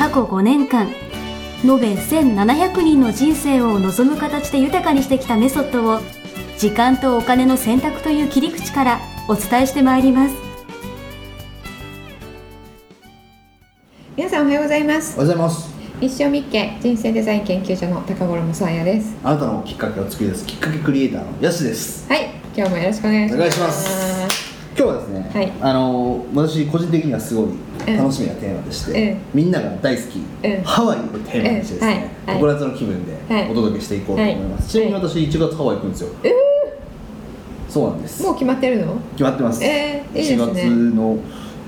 過去5年間延べ1700人の人生を望む形で豊かにしてきたメソッドを時間とお金の選択という切り口からお伝えしてまいります。皆さんおはようございます。おはようございます。一生日経人生デザイン研究所の高頃もさあやです。あなたのきっかけを作り出すきっかけクリエイターのやすです。はい今日もよろしくお願いします。お願いしますね、はい。あの私個人的にはすごい楽しみなテーマでして、ええ。みんなが大好き、ええ。ハワイをテーマにしてですね、ええ。はい。の気分ではい。お届けしていこうと思います、はい。ちなみに私1月ハワイ行くんですよ、そうなんです。もう決まってるの？決まってます、ええいいですね。1月の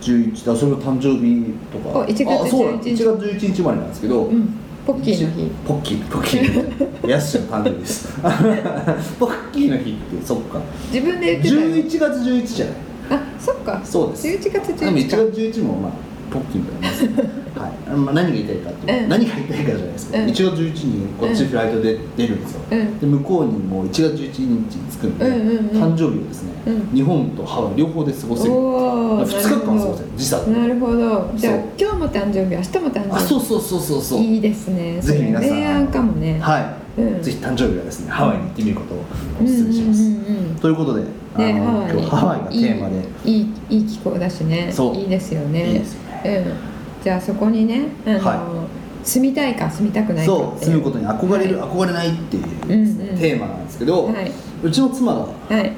11あそれが誕生日とか。お1月あそうなん11 1月11日生まれなんですけど、うん。ポッキーの日。ポッキーポッキー。やすちゃんの誕生日です。ポッキーの日ってそっか。自分で言ってたよ11月11じゃないあそっか。そうです。11月でも1 11日か月11もまあポッキーみたいなもんです。ね はい。まあ何が言いたいかっていうん。何が言いたいかじゃないですか、うん。1月11日にこっちフライトで出るんですよ、うん。で向こうにもう1月11日に着くんで、うんうんうん。誕生日をですね、うん。日本とハワイ両方で過ごせる。おお2日間過ごせる。時差でなるほど。じゃあ今日も誕生日明日も誕生日。あそうそうそうそうそう。いいですね。ぜひ皆さんそれ明暗かもね。はい、うん。ぜひ誕生日はですねハワイに行ってみることをお勧めします、うんうんうんうん。ということで、ね、ハワイがテーマで。いいいいいい気候だしね。そう。いいですよね。ね。うん、じゃあそこにねあの、は住みたいか住みたくないかそう住むことに憧れる、は憧れないっていうね、うんうんテーマなんですけど、はい。うちの妻が、はい。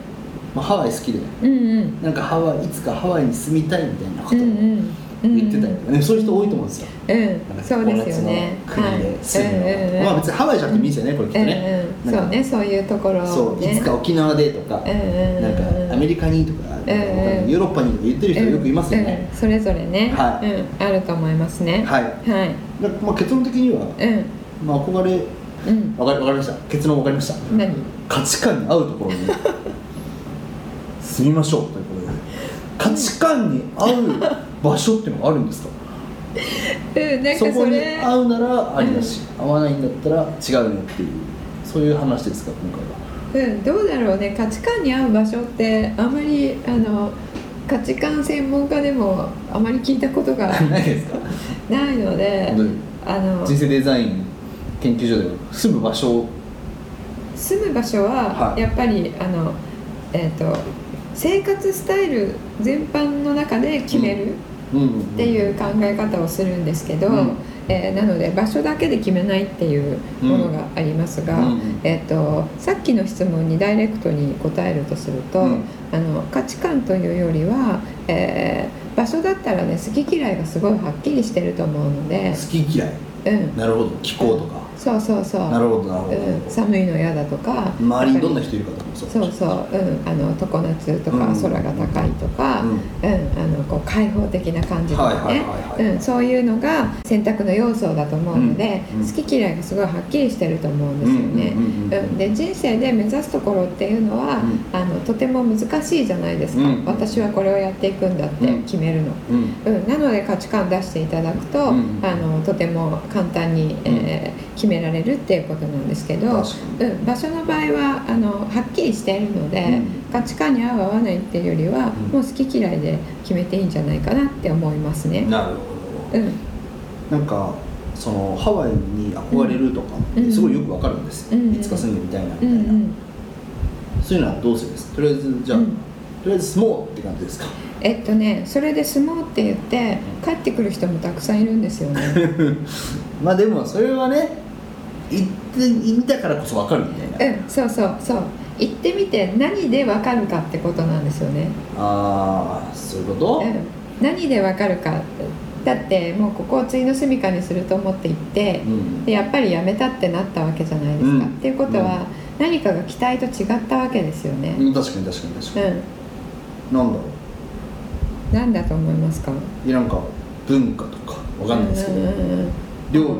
まあ、ハワイ好きで。うんうん。なんかハワイいつかハワイに住みたいみたいなことをうんうん言ってたりとかね、そういう人多いと思うんですよ。うん。そうですよね。国で住むの、まあ別にハワイじゃなくてもいいですよね、これきっとね、うんうん、そうね。そういうところをね。そういつか沖縄でとか、うんなんかアメリカにとか、うんうん。ヨーロッパにとか言ってる人よくいますよね、うんうん。それぞれね、はい。うん、あると思いますね。はい。はい。まあ、結論的には、うん。まあ、憧れうん。わかかりました。結論わかりました。何？価値観に合うところに。住みましょうということで価値観に合う場所っていうのがあるんですか？うんなんそこに合うならありだし、合わないんだったら違うねっていうそういう話ですか今回は。うん、どうだろうね。価値観に合う場所ってあまりあの価値観専門家でもあまり聞いたことが ないですか？ないのであの人生デザイン研究所で住む場所？を住む場所ははい。やっぱり、あのえっ、と生活スタイル全般の中で決めるっていう考え方をするんですけど、うん。えーなので場所だけで決めないっていうものがありますが、うん。うんえー、とさっきの質問にダイレクトに答えるとすると、うん。あの価値観というよりは、えー場所だったらね好き嫌いがすごいはっきりしてると思うので、好き嫌い。うん、なるほど。気候とか、そうそうそう。なるほどなるほど、うん、寒いの嫌だとか周りにどんな人いるかとか。もそうそうそう、うん、あの常夏とかうん。空が高いとか、うん。うん、あのこう開放的な感じとかね。うん。そういうのが選択の要素だと思うので、好き嫌いがすごいはっきりしてると思うんですよね。うんで人生で目指すところっていうのは、うん。あのとても難しいじゃないですか、うん。私はこれをやっていくんだって決めるの。うん。うん、なので価値観出していただくと、うん。あのとても簡単に、えー決められるっていうことなんですけど、うん、場所の場合はあのはっきりしているので、うん。価値観に合う合わないっていうよりは、うん。もう好き嫌いで決めていいんじゃないかなって思いますね。なるほど、うん。なんかそのハワイに憧れるとかすごいよくわかるんですよ、うん。いつか住んでみたいなみたういな、んうん。そういうのはどうするんです？かとりあえずじゃあ、うん。とりあえず住もうって感じですか？えっとねそれで住もうって言って帰ってくる人もたくさんいるんですよね。まあでもそれはね行ってみたからこそわかるみたいな、うん、そうそうそう行ってみて何でわかるかってことなんですよね。ああそういうこと、うん、何でわかるかだってもうここを次の住処にすると思って行ってうん。でやっぱり辞めたってなったわけじゃないですか、うん。っていうことは、何かが期待と違ったわけですよね、うん、確かに確かに確かに、うん、なんだろ何だと思いますか？ういやなんか文化とかわかんないですけど、うんうんうん料理が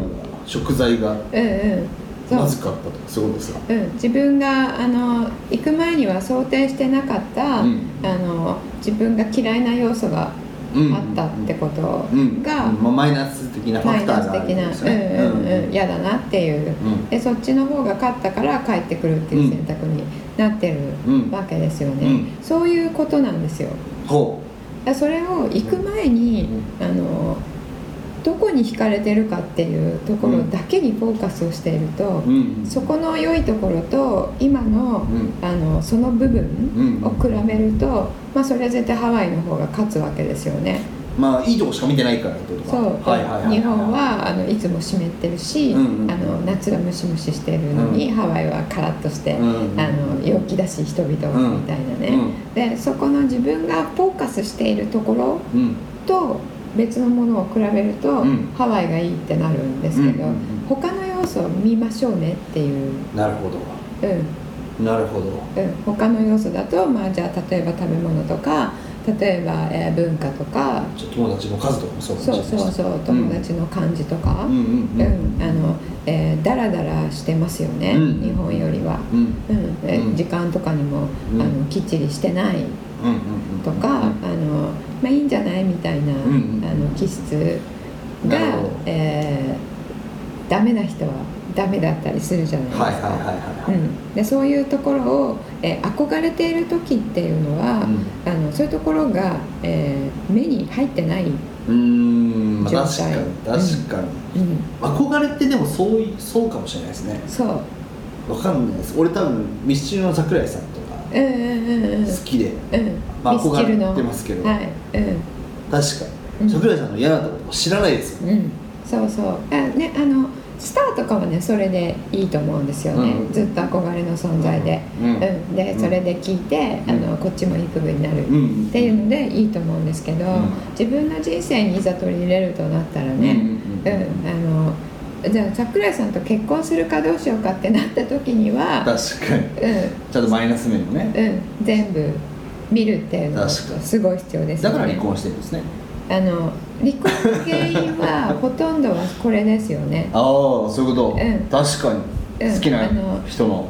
食材がうんうんまずかったとかそういうことですか？うん、自分があの行く前には想定してなかった、うん。あの自分が嫌いな要素があったってことうん。が、まあ、マイナス的なファクターがあナス的な、るんですよねうんうんうん、嫌だなっていう、うん。でそっちの方が勝ったから帰ってくるっていう選択になってるうん。わけですよね、うん。そういうことなんですよ。ほだからそれを行く前に、あのどこに惹かれてるかっていうところだけにフォーカスをしていると、う、うん、そこの良いところと今の,、うん。あのその部分うんを比べると、まあ、それは絶対ハワイの方が勝つわけですよね。まあいいとこしか見てないからってことか。そう、日本はあのいつも湿ってるし、うんうん。あの夏はムシムシしてるのに、ハワイはカラッとして、うんあの陽気だし人々みたいなね、でそこの自分がフォーカスしているところうんうん。と別のものを比べると、うん。ハワイがいいってなるんですけど、うんうんうん。他の要素を見ましょうねっていう、なるほど。うん。なるほど。うん、他の要素だと、まあ、じゃあ例えば食べ物とか例えば、えー文化とか。友達の数とかもそうかそうそうそう友達の感じとか、うん。うんうんあのえーダラダラしてますよね、うん日本よりは、うん。うん。時間とかにも、うん。あのきっちりしてないとか、あのまあ、いいんじゃないみたいな、あの気質が、えーダメな人はダメだったりするじゃないですか。でそういうところを、えー憧れている時っていうのは、うんあのそういうところが、えー目に入ってない、うん確かに確かに、うん、憧れってでもそうそうかもしれないですねそうわかんないです俺多分ミスチルの桜井さんとかうんうんうんうん。好きで、うん。まあ憧れてますけど。はい。うん。確かうん。に桜井さんの嫌なところ知らないですよ、うん、そうそう。あねあのスターとかはねそれでいいと思うんですよね、うん。ずっと憧れの存在で、うん。うん。でそれで聞いて、うん。あのこっちもいい部分になる、うん。っていうのでいいと思うんですけど、ん。自分の人生にいざ取り入れるとなったらね、うん。あのじゃあ桜井さんと結婚するかどうしようかってなった時には、確かに。うちゃんとマイナス面もね。んうん、全部見るっていうのはすごい必要ですよね。だから離婚してるんですね。あの離婚の原因は ほとんどはこれですよね。ああそういうこと、うん。確かに、うん。好きな人の。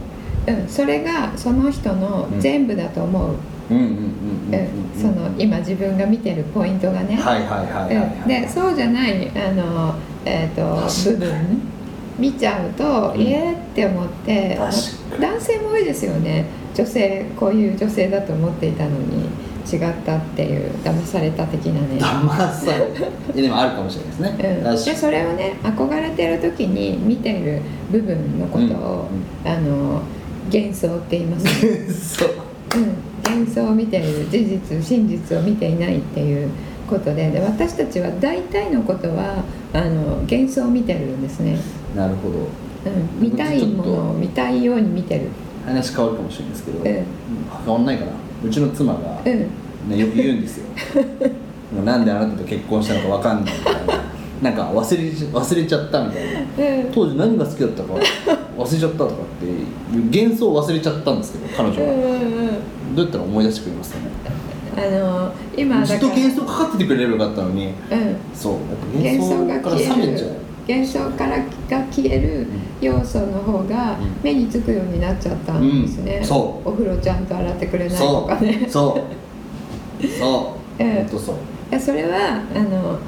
うん、それがその人の全部だと思う、うんその今自分が見てるポイントがね、はいはいはいはい、でそうじゃないあの、えー、と部分見ちゃうと、うんイエーって思って男性も多いですよね女性こういう女性だと思っていたのに違ったっていう騙された的なね、騙されいやでもあるかもしれないですね、うん、でそれをね憧れてる時に見てる部分のことを、あの幻想って言いますねにそううん、幻想を見ている事実真実を見ていないっていうことでで私たちは大体のことはあの幻想を見てるんですね、なるほど。うん、見たいものを見たいように見てる。話変わるかもしれないですけど、うん。変わんないかな。うちの妻が、うん。ね、よく言うんですよ。なんであなたと結婚したのかわかんないみたいな。なんか忘れち忘れちゃったみたいな。うん。当時何が好きだったか忘れちゃったとかっていう幻想を忘れちゃったんですけど彼女が、うんうんうん。どうやったら思い出してくれますかね？あの今ずっと幻想かかっててくれればよかったのに。うん。そう。幻想から冷めちゃう。る幻想からが消える要素の方がうん。目につくようになっちゃったんですね、うん。そう。お風呂ちゃんと洗ってくれないとそかね。う。そう。そう。うん。そう。それはあの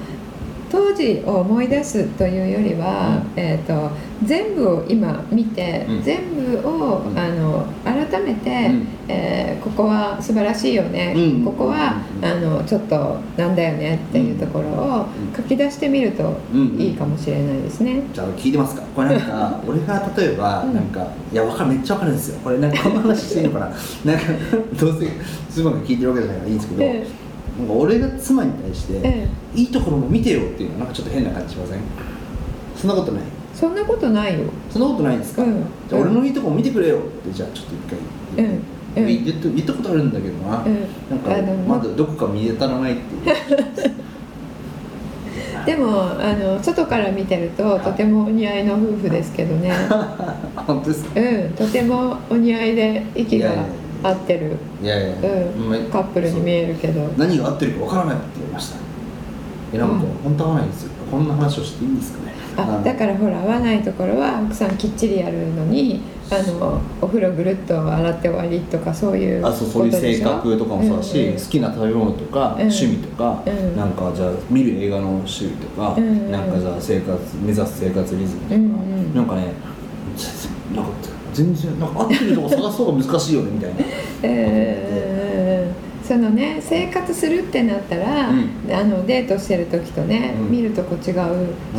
当時を思い出すというよりは、うえー、と全部を今見て、うん。全部を、うん。あの改めて、うん。えーここは素晴らしいよね、うん。ここは、うん。あのちょっとなんだよねっていうところをうん。書き出してみるとうん。いいかもしれないですね。じゃあ聞いてますか。これなんか 俺が例えばうん。なんか、いやわかるめっちゃわかるんですよ。これなんかこの話していいのかな。なんかどうせ妻が聞いてるわけじゃないからいいんですけど、えなんか俺が妻に対して、えいいところも見てよっていうのはなんかちょっと変な感じしません？そんなことない？そんなことないよ。そんなことないですか、うん。じゃあ俺のいいところ見てくれよってじゃあちょっと一回言って、うん。うん。言って言ったことあるんだけどな、うん。なんかあのまだどこか見当たらないっていう。でもあの外から見てるととてもお似合いの夫婦ですけどね。本当ですか？うん、とてもお似合いで息が合ってる。いやいや、うん。まカップルに見えるけど。何が合ってるかわからないって言いました。えなんかうん。本当合わないんですよ。こんな話をしていいんですかね。あだからほら合わないところは奥さんきっちりやるのにあのお風呂ぐるっと洗って終わりとかそういうあそうそういう性格とかもそうだし、うんうん。好きな食べ物とか、うん。趣味とか、うん。なんかじゃあ見る映画の趣味とか、うんうん。なんかじゃあ生活目指す生活リズムとか、うんうん。なんかねなんか全然なんか合ってるとこ探す方が難しいよねみたいな。え ーそのね生活するってなったら、うん。あのデートしてる時とね、うん。見るとこ違う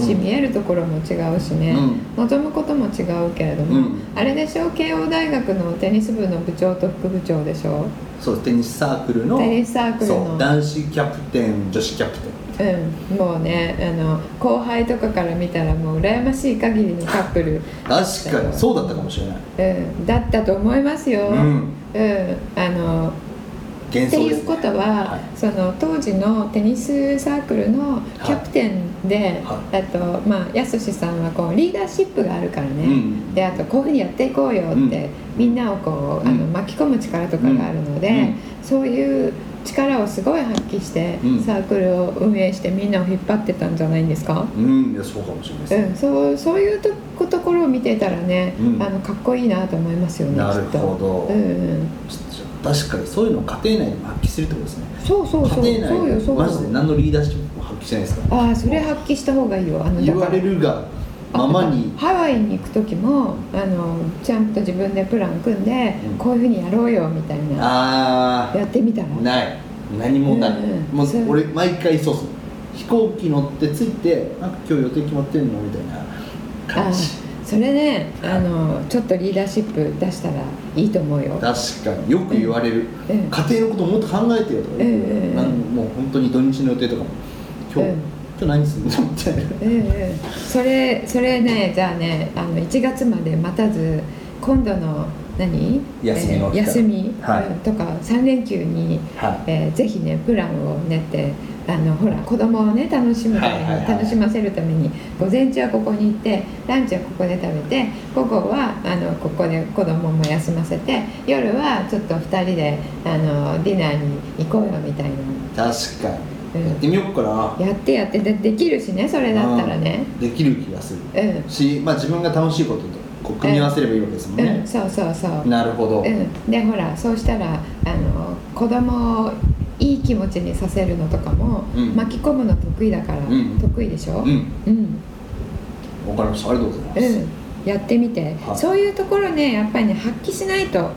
し、うん見えるところも違うしね、望むことも違うけれども、うん。あれでしょ？慶応大学のテニス部の部長と副部長でしょ？そうテニスサークルのテニスサークルの。男子キャプテン女子キャプテンうん、もうねあの後輩とかから見たらもう羨ましい限りのカップル、確かにそうだったかもしれない。うん、だったと思いますよ、うん。うんあのっていうことは、はい。その当時のテニスサークルのキャプテンで、はあとまあやすしさんはこうリーダーシップがあるからね、うん。であとこういうふうにやっていこうよって、みんなをこうあのうん。巻き込む力とかがあるので、うん。そういう力をすごい発揮して、うん。サークルを運営してみんなを引っ張ってたんじゃないんですか、うん。いやそうかもしれないです、うん、そうそういうとこところを見てたらね、うん。あのかっこいいなと思いますよねなるほど、うんうん、確かにそういうのを家庭内でも発揮するってことですね。そうそうそう。家庭そうよそうよ。内でマジで何のリーダーシップも発揮してないですから。ああそれ発揮した方がいいよあの言われるがままに。ハワイに行く時もあのちゃんと自分でプラン組んで、うん。こういうふうにやろうよみたいな。あやってみたら？あない。何もない、うんうん。もう俺毎回そうっす飛行機乗って着いてなんか今日予定決まってんの？みたいな。あ感じ。それねあのちょっとリーダーシップ出したらいいと思うよ、確かに。よく言われる、うん。家庭のこともっと考えてよとかうんうもう本当に土日の予定とかも。今日、うん今日何するのみたいな。うんうん、それそれねじゃあねあの1月まで待たず今度の何？休みえー休み、とか3連休に、はい。えーぜひねプランを練ってあのほら子供をね楽しむために、楽しませるために午前中はここに行ってランチはここで食べて午後はあのここで子供も休ませて夜はちょっと2人であのディナーに行こうよみたいな。確かに、うんやってみようかなやってやって。でできるしねそれだったらね。うん。できる気がする。うん。し、まあ、自分が楽しいこととこう組み合わせればいいわけですもんね。うん、、そうそうそう、なるほど、うん、でほらそうしたらあの子供をいい気持ちにさせるのとかも、うん。巻き込むの得意だから、ん。得意でしょ？うん。うん、わかりました。ありがとうございます、うん。やってみて、はい。そういうところねやっぱりね発揮しないと、うん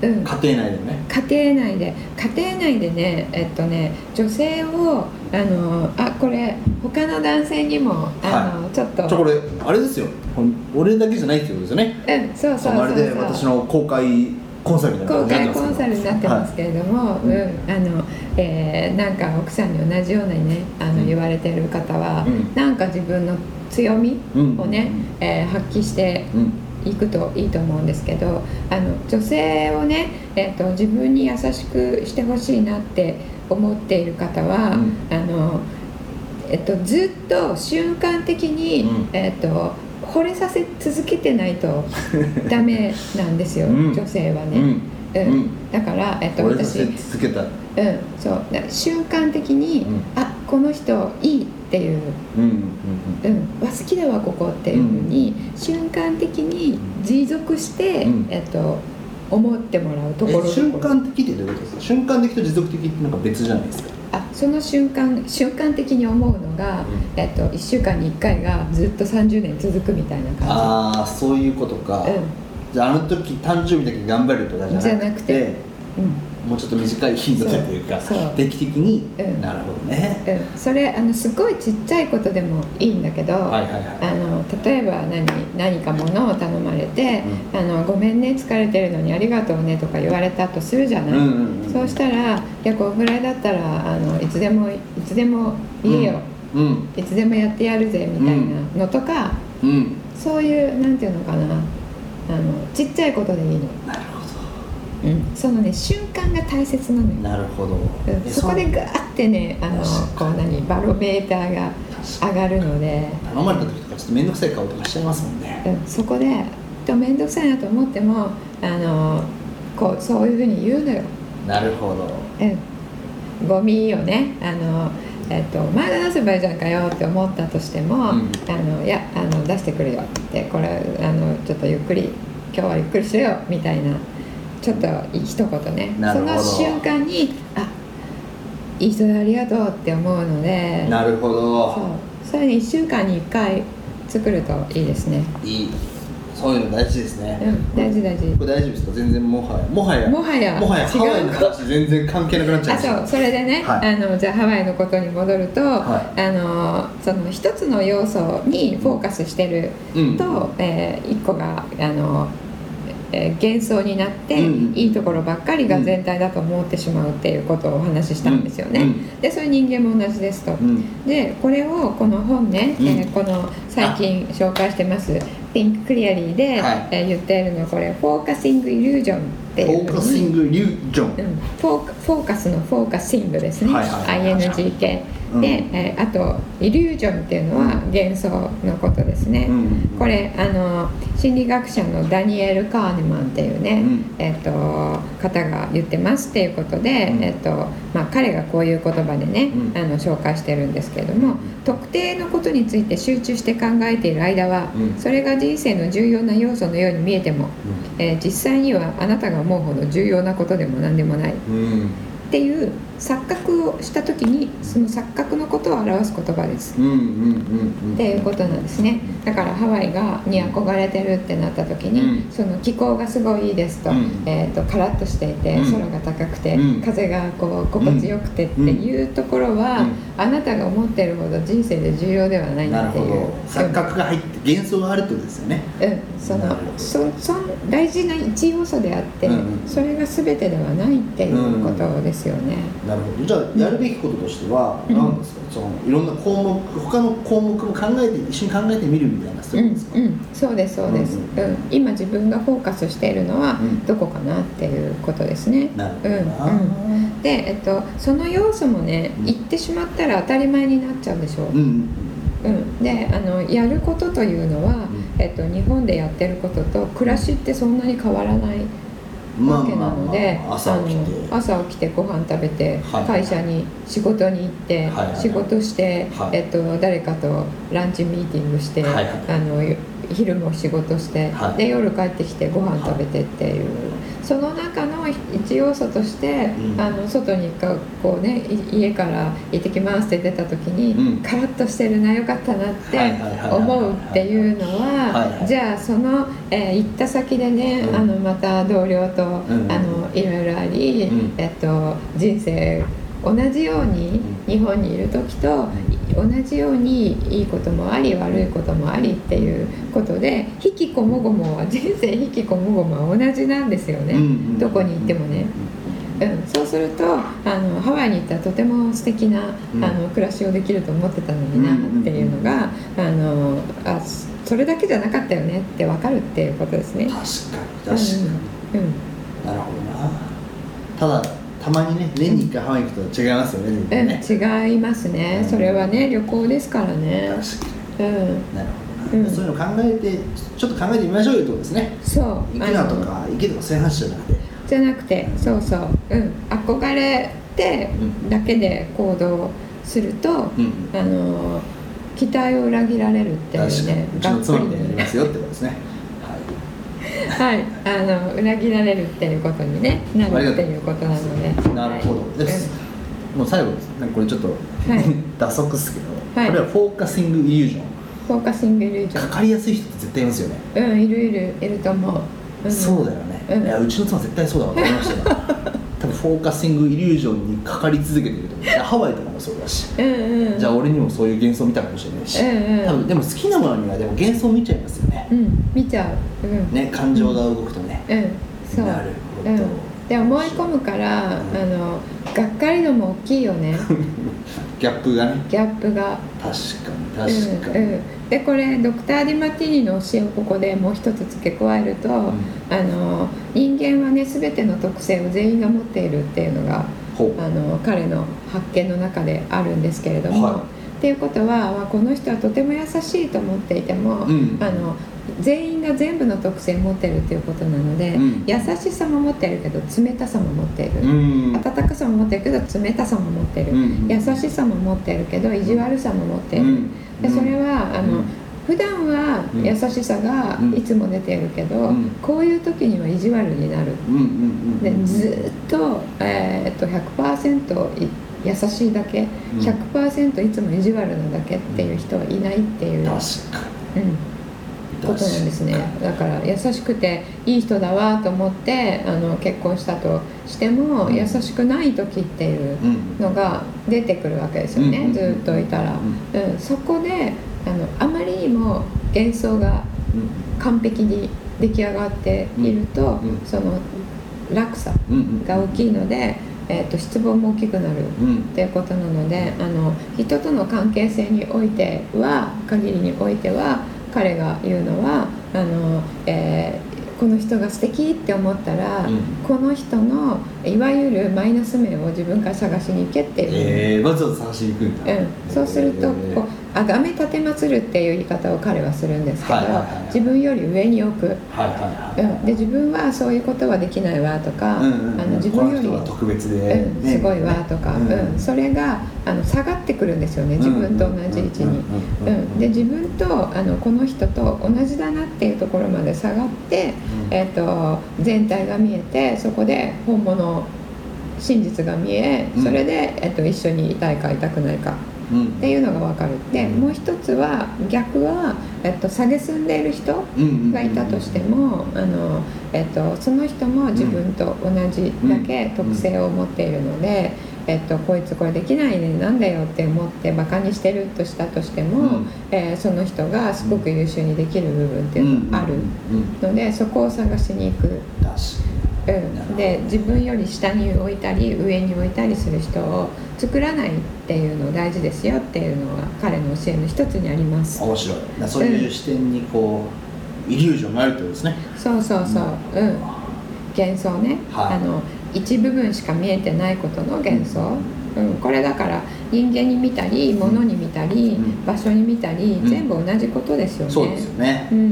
うん、家庭内でね。家庭内で。家庭内でねえっとね女性をあのあこれ他の男性にもあの、ちょっと。これあれですよ。俺だけじゃないってことですよね。うんそうそうそうまるで私の公開コンサルみたいな公開コンサルになってますけれども、はいうんあのえーなんか奥さんに同じようなねあの、うん。言われてる方は、うん。なんか自分の強みうん。をね、えー発揮してうんいくといいと思うんですけどあの女性をね、えー、と自分に優しくしてほしいなって思っている方は、うん。あのえっと、ずっと瞬間的に、うん。えっと、惚れさせ続けてないと ダメなんですよ、うん。女性はね。うん。だから、えっと、俺させ私、うん、続けた。そう。だ瞬間的に、うん。あこの人いいっていう、うんうんうん、わ好きだわここっていうふうに、瞬間的に持続して、うん。えっと、思ってもらうところ。え瞬間的ってどういうことですか？瞬間的と持続的ってなんか別じゃないですか？あその瞬間瞬間的に思うのが、うん。えっと、1週間に1回がずっと30年続くみたいな感ああそういうことか、じ。じゃああの時誕生日だけ頑張るとかじゃなくて。じゃなくて。うんうんもうちょっと短い頻度でというか定期的に、うん。なるほどね、うん、それあのすごいちっちゃいことでもいいんだけど、はいはいはい。あの例えば何何かものを頼まれて、あの「ごめんね疲れてるのにありがとうね」とか言われたとするじゃない、うんうんうんそうしたら「いやこのぐらいだったらあのいつでもいつでも言えよ、うん。いつでもやってやるぜ」みたいなのとか、うん。そういうなんていうのかな。あのちっちゃいことでいいの、なるほうん、そのね瞬間が大切なのよ。どなるほど、うん。えそこでガーってねあのこう何バロメーターが上がるので、頼まれた時とかちょっと面倒くさい顔とかしちゃいますもんね。うん、そこでと面倒くさいなと思ってもあのこうそういうふうに言うのよ、なるほど。うん、ゴミをねあのえっと前が出せばいいじゃんかよって思ったとしても、うん。あのいやあの出してくるよってこれあのちょっとゆっくり今日はゆっくりしろよみたいなちょっと一言ね。その瞬間にあいい人でありがとうって思うのでなるほそう。どそれに1週間に1回作るといいですね。いい。そういうの大事ですね、うん大事大事。これ大丈夫ですか？全然もはや。もはや。もはや。もはや違うハワイの話全然関係なくなっちゃいあそう。それでね、はい。あのじゃあハワイのことに戻ると、はあのその一つの要素にフォーカスしてるうん。と、えー一個があの、えー幻想になって、うん。いいところばっかりが全体だと思ってしまうっていうことをお話ししたんですよね。うん。でそういう人間も同じですと。うん。でこれをこの本ね、うん。えーこの最近紹介してます「Think Clearly で」はい。えー言っているのはこれ「focusing illusion」っていう focusing illusion。うん、フォーカスの focusing ですね、はいはいはい。はい ING 系、うん。で、えーあとイリュージョンっていうのは幻想のことですね、うんこれあの心理学者のダニエル・カーネマンっていうね、うん。えっと方が言ってますっていうことで、うん。えっとまあ、彼がこういう言葉でね、うん。あの紹介してるんですけれども、特定のことについて集中して考えている間は、うん。それが人生の重要な要素のように見えても、えー実際にはあなたが思うほど重要なことでも何でもない。うんうんっていう錯覚をした時にその錯覚のことを表す言葉です。うんうんうんうんっていうことなんですね。だからハワイがに憧れてるってなった時に、うん。その気候がすごいいいですと,、うん。えー、とカラッとしていて、うん。空が高くて、うん。風がこう心地よくてっていうところは、うん。あなたが思ってるほど人生で重要ではないっていう。ど。錯覚が入って幻想があるってことですよね。うん、そのそそん大事な一要素であって、うんうん。それが全てではないっていうことですよね。なるほど。じゃあやるべきこととしてはうん。何ですか？そのいろんな項目他の項目も考えて一緒に考えてみるみたいなそうですか？うん、そうですそうです、ううんん。今自分がフォーカスしているのはうん。どこかなっていうことですね。なるほどうんで、えっと、その要素もねうん。言ってしまったら当たり前になっちゃうでしょう。うんうん、であのやることというのは、ん。えっと、日本でやってることと暮らしってそんなに変わらないまあわけなので、まあ朝起きて。あの朝起きてご飯食べて、はい。会社に仕事に行って、はいはいはい。仕事して、はい。えっと、誰かとランチミーティングして、はいはい。あの昼も仕事して、はい。で夜帰ってきてご飯食べてっていう、その中の一要素として、うん。あの外にかこうねい家から行ってきますって出た時に、うん。カラッとしてるなよかったなって思うっていうのはじゃあその、えー行った先でね、うん。あのまた同僚と、ん。あのいろいろあり、うん。えっと、人生同じようにうん。日本にいる時と同じようにいいこともあり悪いこともありっていうことで引きこもごもは人生引きこもごもは同じなんですよね、うんうんどこに行ってもね。うん、そうするとあのハワイに行ったらとても素敵な、うん。あの暮らしをできると思ってたのになっていうのが、あのあそれだけじゃなかったよねって分かるっていうことですね。確かに確かに、うんうん。なるほどな。ただたまにね年に1回ハワイ行くと違いますよねね、うん、違いますね、それはね旅行ですからね。確かうん。になるほど。な、うん。そういうの考えてちょっと考えてみましょうよとですね。そう。行くなとか行けとかそういう話じゃなくて。じゃなくてそうそう、うん、憧れてうん。だけで行動すると、うん。あの期待を裏切られるっていう確かに。ねうちの妻になりますよってことですねはい。はい、あの裏切られるっていうことに、ね、なるっていうことなので。なるほど。です、もう最後ですなんかこれちょっと、はい。打足ですけど、はい。これはフォーカシングイリュージョン。フォーカシングイリュージョかかりやすい人って絶対いますよね、ンうんいるいる。いると思う、うん、そうだよね、うん。いやうちの妻絶対そうだわと思いましたよ多分フォーカシングイリュージョンにかかり続けてると思う。ハワイとかもそうだし、うんうん。じゃあ俺にもそういう幻想見たかもしれないし、うんうん。多分でも好きなものにはでも幻想見ちゃいますよね、うん見ちゃう。うん。ね感情が動くとね、うん。そう。なるほど。うん、で思い込むから、あのがっかり度も大きいよね。ギャップがね。ギャップが。確かに確かに、うんうん、でこれドクター・ディマティーニの教えをここでもう一つ付け加えると、あの人間はね全ての特性を全員が持っているっていうのがあの彼の発見の中であるんですけれども、はい。っていうことはまあこの人はとても優しいと思っていても、うん。あの全員が全部の特性を持ってるっていうことなので、うん。優しさも持ってるけど冷たさも持っている、うん。温かさも持ってるけど冷たさも持ってる、うん。優しさも持ってるけど意地悪さも持っている、うん。でそれは普段はうん。優しさがうん。いつも出ているけど、うん。こういう時には意地悪になる。でずっと,、えーっと100%い優しいだけうん。100%いつも意地悪なだけっていう人はいないっていう、うん、ことなんですね。だから優しくていい人だわと思ってあの結婚したとしても、うん。優しくない時っていうのが出てくるわけですよね、うんずっといたら、うん。うん、そこであのあまりにも幻想が完璧に出来上がっていると、その落差が大きいので、えー、と失望も大きくなるうん。っていうことなのであの人との関係性においては限りにおいては彼が言うのはあの、えーこの人が素敵って思ったら、うん。この人のいわゆるマイナス面を自分から探しに行けっていう、えー、わざわざ探しに行くんだ、うん、そうするとえー。こうあがめ立てまつるっていう言い方を彼はするんですけど、自分より上に置く。うん、で自分はそういうことはできないわとか、あの自分より特別で、うん、すごいわとか、うん。うん。それがあの下がってくるんですよね自分と同じ位置に。うん、で自分とあのこの人と同じだなっていうところまで下がって、えー、と全体が見えてそこで本物真実が見えうん。それで、えー、と一緒にいたいかいたくないか。うんっていうのが分かる。でうん。もう一つは逆は、えっと蔑んでいる人うんがいたとしてもあの、えっと、その人も自分と同じだけ特性を持っているので、えっと、こいつこれできないねなんだよって思ってバカにしてるとしたとしても、うん。えーその人がすごく優秀にできる部分っていうのがあるのでそこを探しに行く。で自分より下に置いたり上に置いたりする人を作らないっていうの大事ですよっていうのが彼の教えの一つにあります。に面白い。そういう視点にこう、イリュージョンがあるってことですね。そうそうそう。うん。幻想ね、はい。あの一部分しか見えてないことの幻想、うん、これだから人間に見たり物に見たり、うん。場所に見たり、うん。全部同じことですよね。そうですよね、うんうん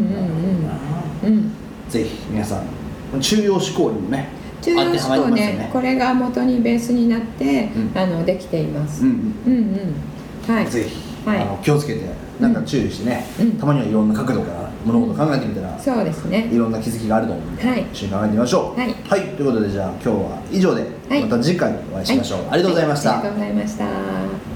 うん。うん。ぜひ皆さん中央思考にもね中央思考ねね。これが元にベースになって、うん。あのできています、うんうん。うんはい。ぜひ、はい。あの気をつけてなんか注意してね、うん。たまにはいろんな角度から物事を考えてみたら、そうですね。いろんな気づきがあると思うので、はい。一緒に考えてみましょう。はい。ということでじゃあ今日は以上で、はい。また次回お会いしましょう、ありがとうございました、ありがとうございました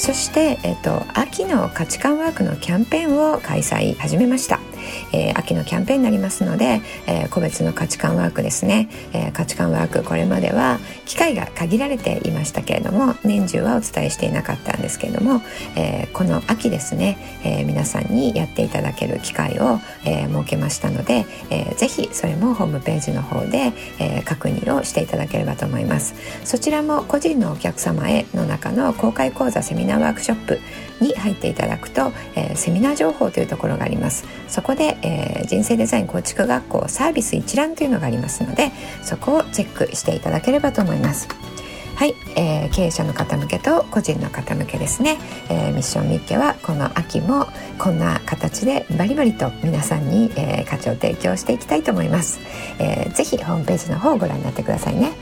そして、えっと、秋の価値観ワークのキャンペーンを開催始めました、えー秋のキャンペーンになりますので、えー個別の価値観ワークですね、えー価値観ワークこれまでは機会が限られていましたけれども年中はお伝えしていなかったんですけれども、えこの秋ですね、え皆さんにやっていただける機会を、え設けましたので、えーぜひそれもホームページの方で、え確認をしていただければと思います。そちらも個人のお客様への中の公開講座セミナーワークショップに入っていただくと、えーセミナー情報というところがあります。そこで、えー人生デザイン構築学校サービス一覧というのがありますのでそこをチェックしていただければと思います。はい、えー経営者の方向けと個人の方向けですね、えーミッションミッケはこの秋もこんな形でバリバリと皆さんに、えー価値を提供していきたいと思います、えーぜひホームページの方をご覧になってくださいね。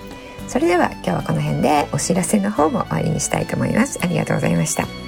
それでは今日はこの辺でお知らせの方も終わりにしたいと思います。ありがとうございました。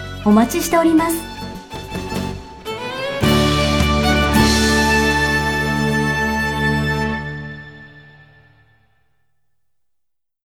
お待ちしております。